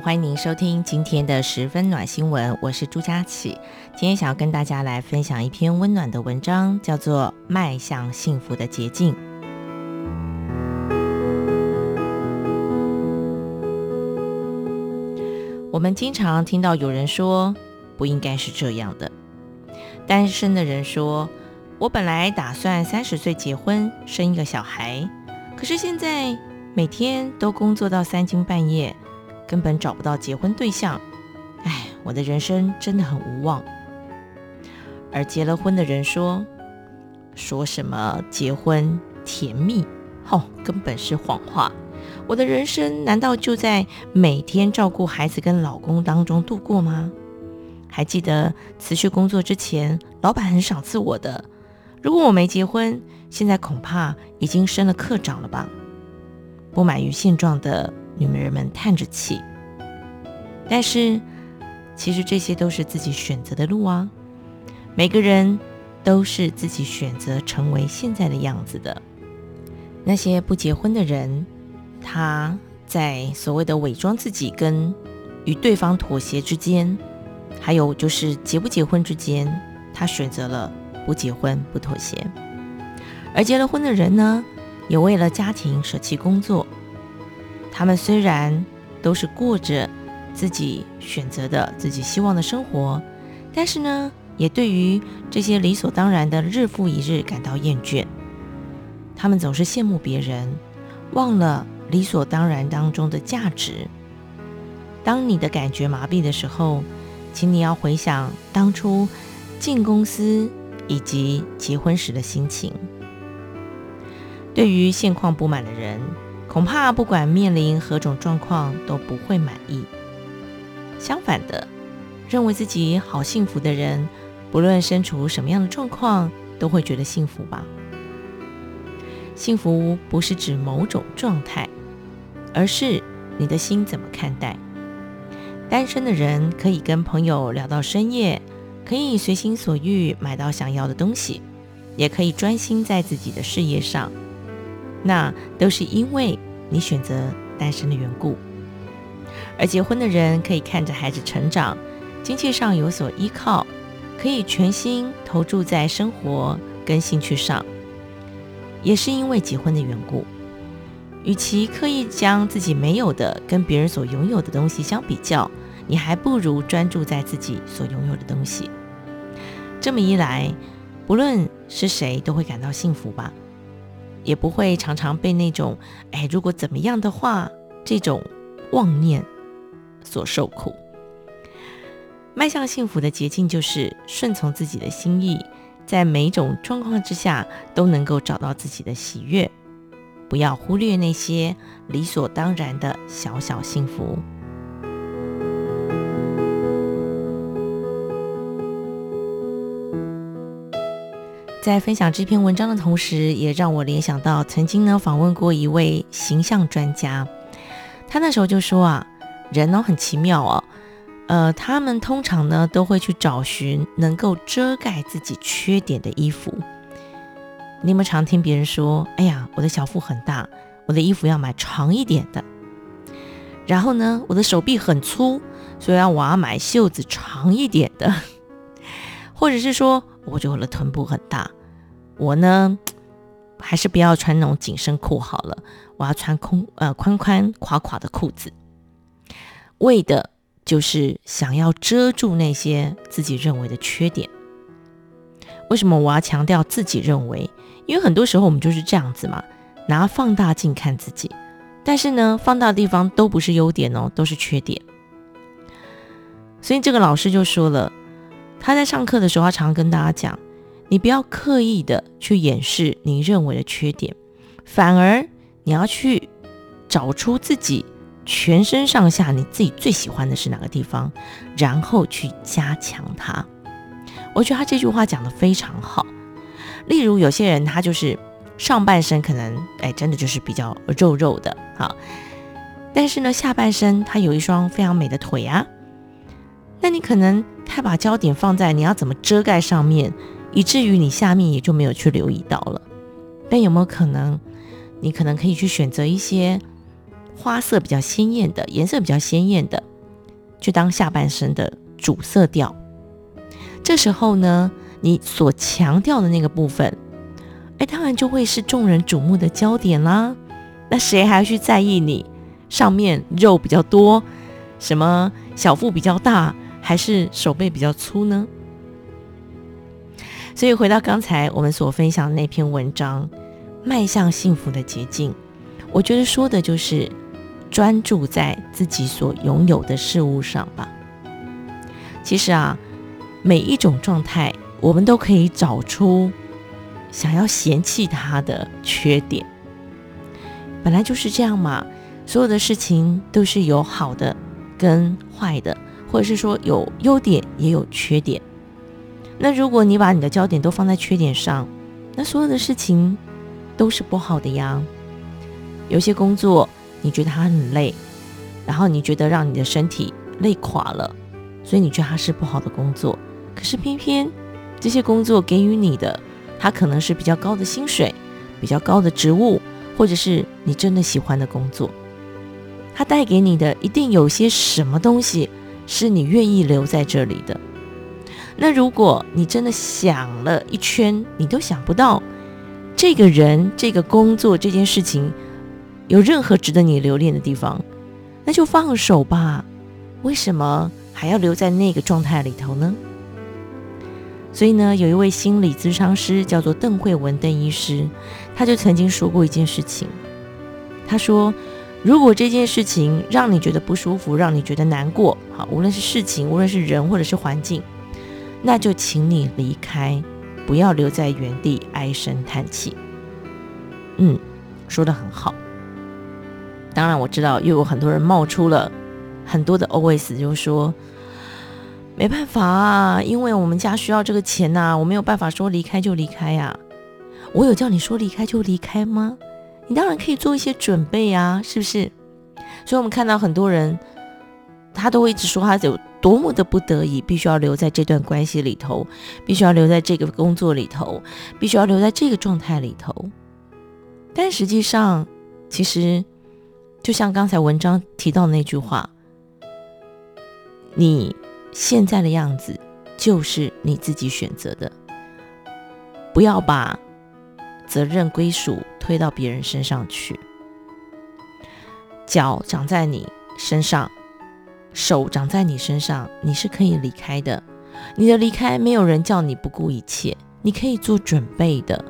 欢迎您收听今天的十分暖新闻，我是朱佳琪。今天想要跟大家来分享一篇温暖的文章，叫做《迈向幸福的捷径》。我们经常听到有人说，不应该是这样的。单身的人说，我本来打算三十岁结婚，生一个小孩，可是现在每天都工作到三更半夜。根本找不到结婚对象，哎，我的人生真的很无望。而结了婚的人说，说什么结婚甜蜜，哦，根本是谎话。我的人生难道就在每天照顾孩子跟老公当中度过吗？还记得辞去工作之前，老板很赏赐我的。如果我没结婚，现在恐怕已经升了科长了吧？不满于现状的。女人们叹着气，但是其实这些都是自己选择的路啊。每个人都是自己选择成为现在的样子的。那些不结婚的人，他在所谓的伪装自己跟与对方妥协之间，还有就是结不结婚之间，他选择了不结婚不妥协。而结了婚的人呢，也为了家庭舍弃工作。他们虽然都是过着自己选择的、自己希望的生活，但是呢，也对于这些理所当然的日复一日感到厌倦。他们总是羡慕别人，忘了理所当然当中的价值。当你的感觉麻痹的时候，请你要回想当初进公司以及结婚时的心情。对于现况不满的人，恐怕不管面临何种状况都不会满意。相反的，认为自己好幸福的人，不论身处什么样的状况，都会觉得幸福吧。幸福不是指某种状态，而是你的心怎么看待。单身的人可以跟朋友聊到深夜，可以随心所欲买到想要的东西，也可以专心在自己的事业上。那都是因为你选择单身的缘故，而结婚的人可以看着孩子成长，经济上有所依靠，可以全心投注在生活跟兴趣上，也是因为结婚的缘故。与其刻意将自己没有的跟别人所拥有的东西相比较，你还不如专注在自己所拥有的东西。这么一来，不论是谁都会感到幸福吧。也不会常常被那种“哎，如果怎么样的话”这种妄念所受苦。迈向幸福的捷径就是顺从自己的心意，在每种状况之下都能够找到自己的喜悦，不要忽略那些理所当然的小小幸福。在分享这篇文章的同时，也让我联想到曾经呢访问过一位形象专家，他那时候就说啊，人呢很奇妙哦，呃，他们通常呢都会去找寻能够遮盖自己缺点的衣服。你们常听别人说，哎呀，我的小腹很大，我的衣服要买长一点的。然后呢，我的手臂很粗，所以我要买袖子长一点的。或者是说，我觉得我的臀部很大。我呢，还是不要穿那种紧身裤好了。我要穿空呃宽宽垮垮的裤子，为的就是想要遮住那些自己认为的缺点。为什么我要强调自己认为？因为很多时候我们就是这样子嘛，拿放大镜看自己，但是呢，放大的地方都不是优点哦，都是缺点。所以这个老师就说了，他在上课的时候，他常常跟大家讲。你不要刻意的去掩饰你认为的缺点，反而你要去找出自己全身上下你自己最喜欢的是哪个地方，然后去加强它。我觉得他这句话讲得非常好。例如有些人他就是上半身可能哎真的就是比较肉肉的哈，但是呢下半身他有一双非常美的腿啊，那你可能太把焦点放在你要怎么遮盖上面，以至于你下面也就没有去留意到了。但有没有可能，你可能可以去选择一些花色比较鲜艳的颜色比较鲜艳的，去当下半身的主色调。这时候呢，你所强调的那个部分，哎，当然就会是众人瞩目的焦点啦。那谁还要去在意你上面肉比较多，什么小腹比较大，还是手背比较粗呢？所以回到刚才我们所分享的那篇文章，迈向幸福的捷径，我觉得说的就是专注在自己所拥有的事物上吧。其实啊，每一种状态，我们都可以找出想要嫌弃它的缺点。本来就是这样嘛，所有的事情都是有好的跟坏的，或者是说有优点也有缺点。那如果你把你的焦点都放在缺点上，那所有的事情都是不好的呀。有些工作你觉得它很累，然后你觉得让你的身体累垮了，所以你觉得它是不好的工作。可是偏偏这些工作给予你的，它可能是比较高的薪水、比较高的职务，或者是你真的喜欢的工作。它带给你的一定有些什么东西是你愿意留在这里的。那如果你真的想了一圈，你都想不到这个人、这个工作、这件事情有任何值得你留恋的地方，那就放手吧。为什么还要留在那个状态里头呢？所以呢，有一位心理咨商师叫做邓慧文邓医师，他就曾经说过一件事情。他说：“如果这件事情让你觉得不舒服，让你觉得难过，好，无论是事情，无论是人，或者是环境。”那就请你离开，不要留在原地唉声叹气。嗯，说的很好。当然我知道又有很多人冒出了很多的 OS，就说没办法啊，因为我们家需要这个钱呐、我没有办法说离开就离开呀、我有叫你说离开就离开吗？你当然可以做一些准备呀、是不是？所以我们看到很多人，他都会一直说他有。多么的不得已，必须要留在这段关系里头，必须要留在这个工作里头，必须要留在这个状态里头。但实际上，其实就像刚才文章提到的那句话，你现在的样子就是你自己选择的，不要把责任归属推到别人身上去。脚长在你身上。手长在你身上，你是可以离开的。你的离开，没有人叫你不顾一切，你可以做准备的，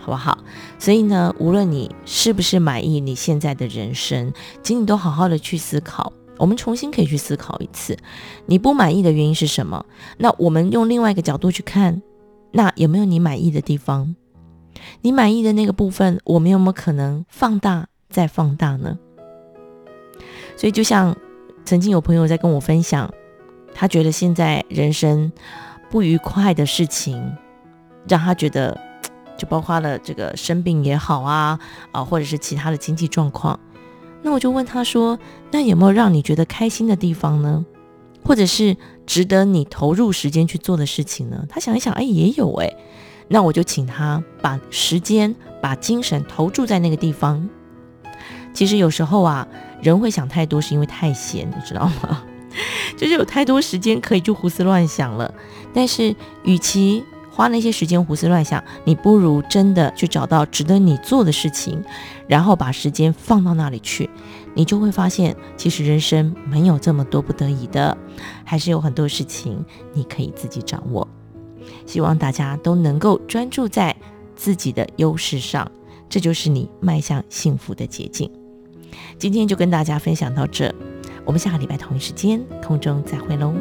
好不好？所以呢，无论你是不是满意你现在的人生，请你都好好的去思考。我们重新可以去思考一次，你不满意的原因是什么？那我们用另外一个角度去看，那有没有你满意的地方？你满意的那个部分，我们有没有可能放大再放大呢？所以就像。曾经有朋友在跟我分享，他觉得现在人生不愉快的事情，让他觉得就包括了这个生病也好啊啊，或者是其他的经济状况。那我就问他说：“那有没有让你觉得开心的地方呢？或者是值得你投入时间去做的事情呢？”他想一想，哎，也有哎。那我就请他把时间、把精神投注在那个地方。其实有时候啊。人会想太多，是因为太闲，你知道吗？就是有太多时间可以就胡思乱想了。但是，与其花那些时间胡思乱想，你不如真的去找到值得你做的事情，然后把时间放到那里去，你就会发现，其实人生没有这么多不得已的，还是有很多事情你可以自己掌握。希望大家都能够专注在自己的优势上，这就是你迈向幸福的捷径。今天就跟大家分享到这，我们下个礼拜同一时间空中再会喽。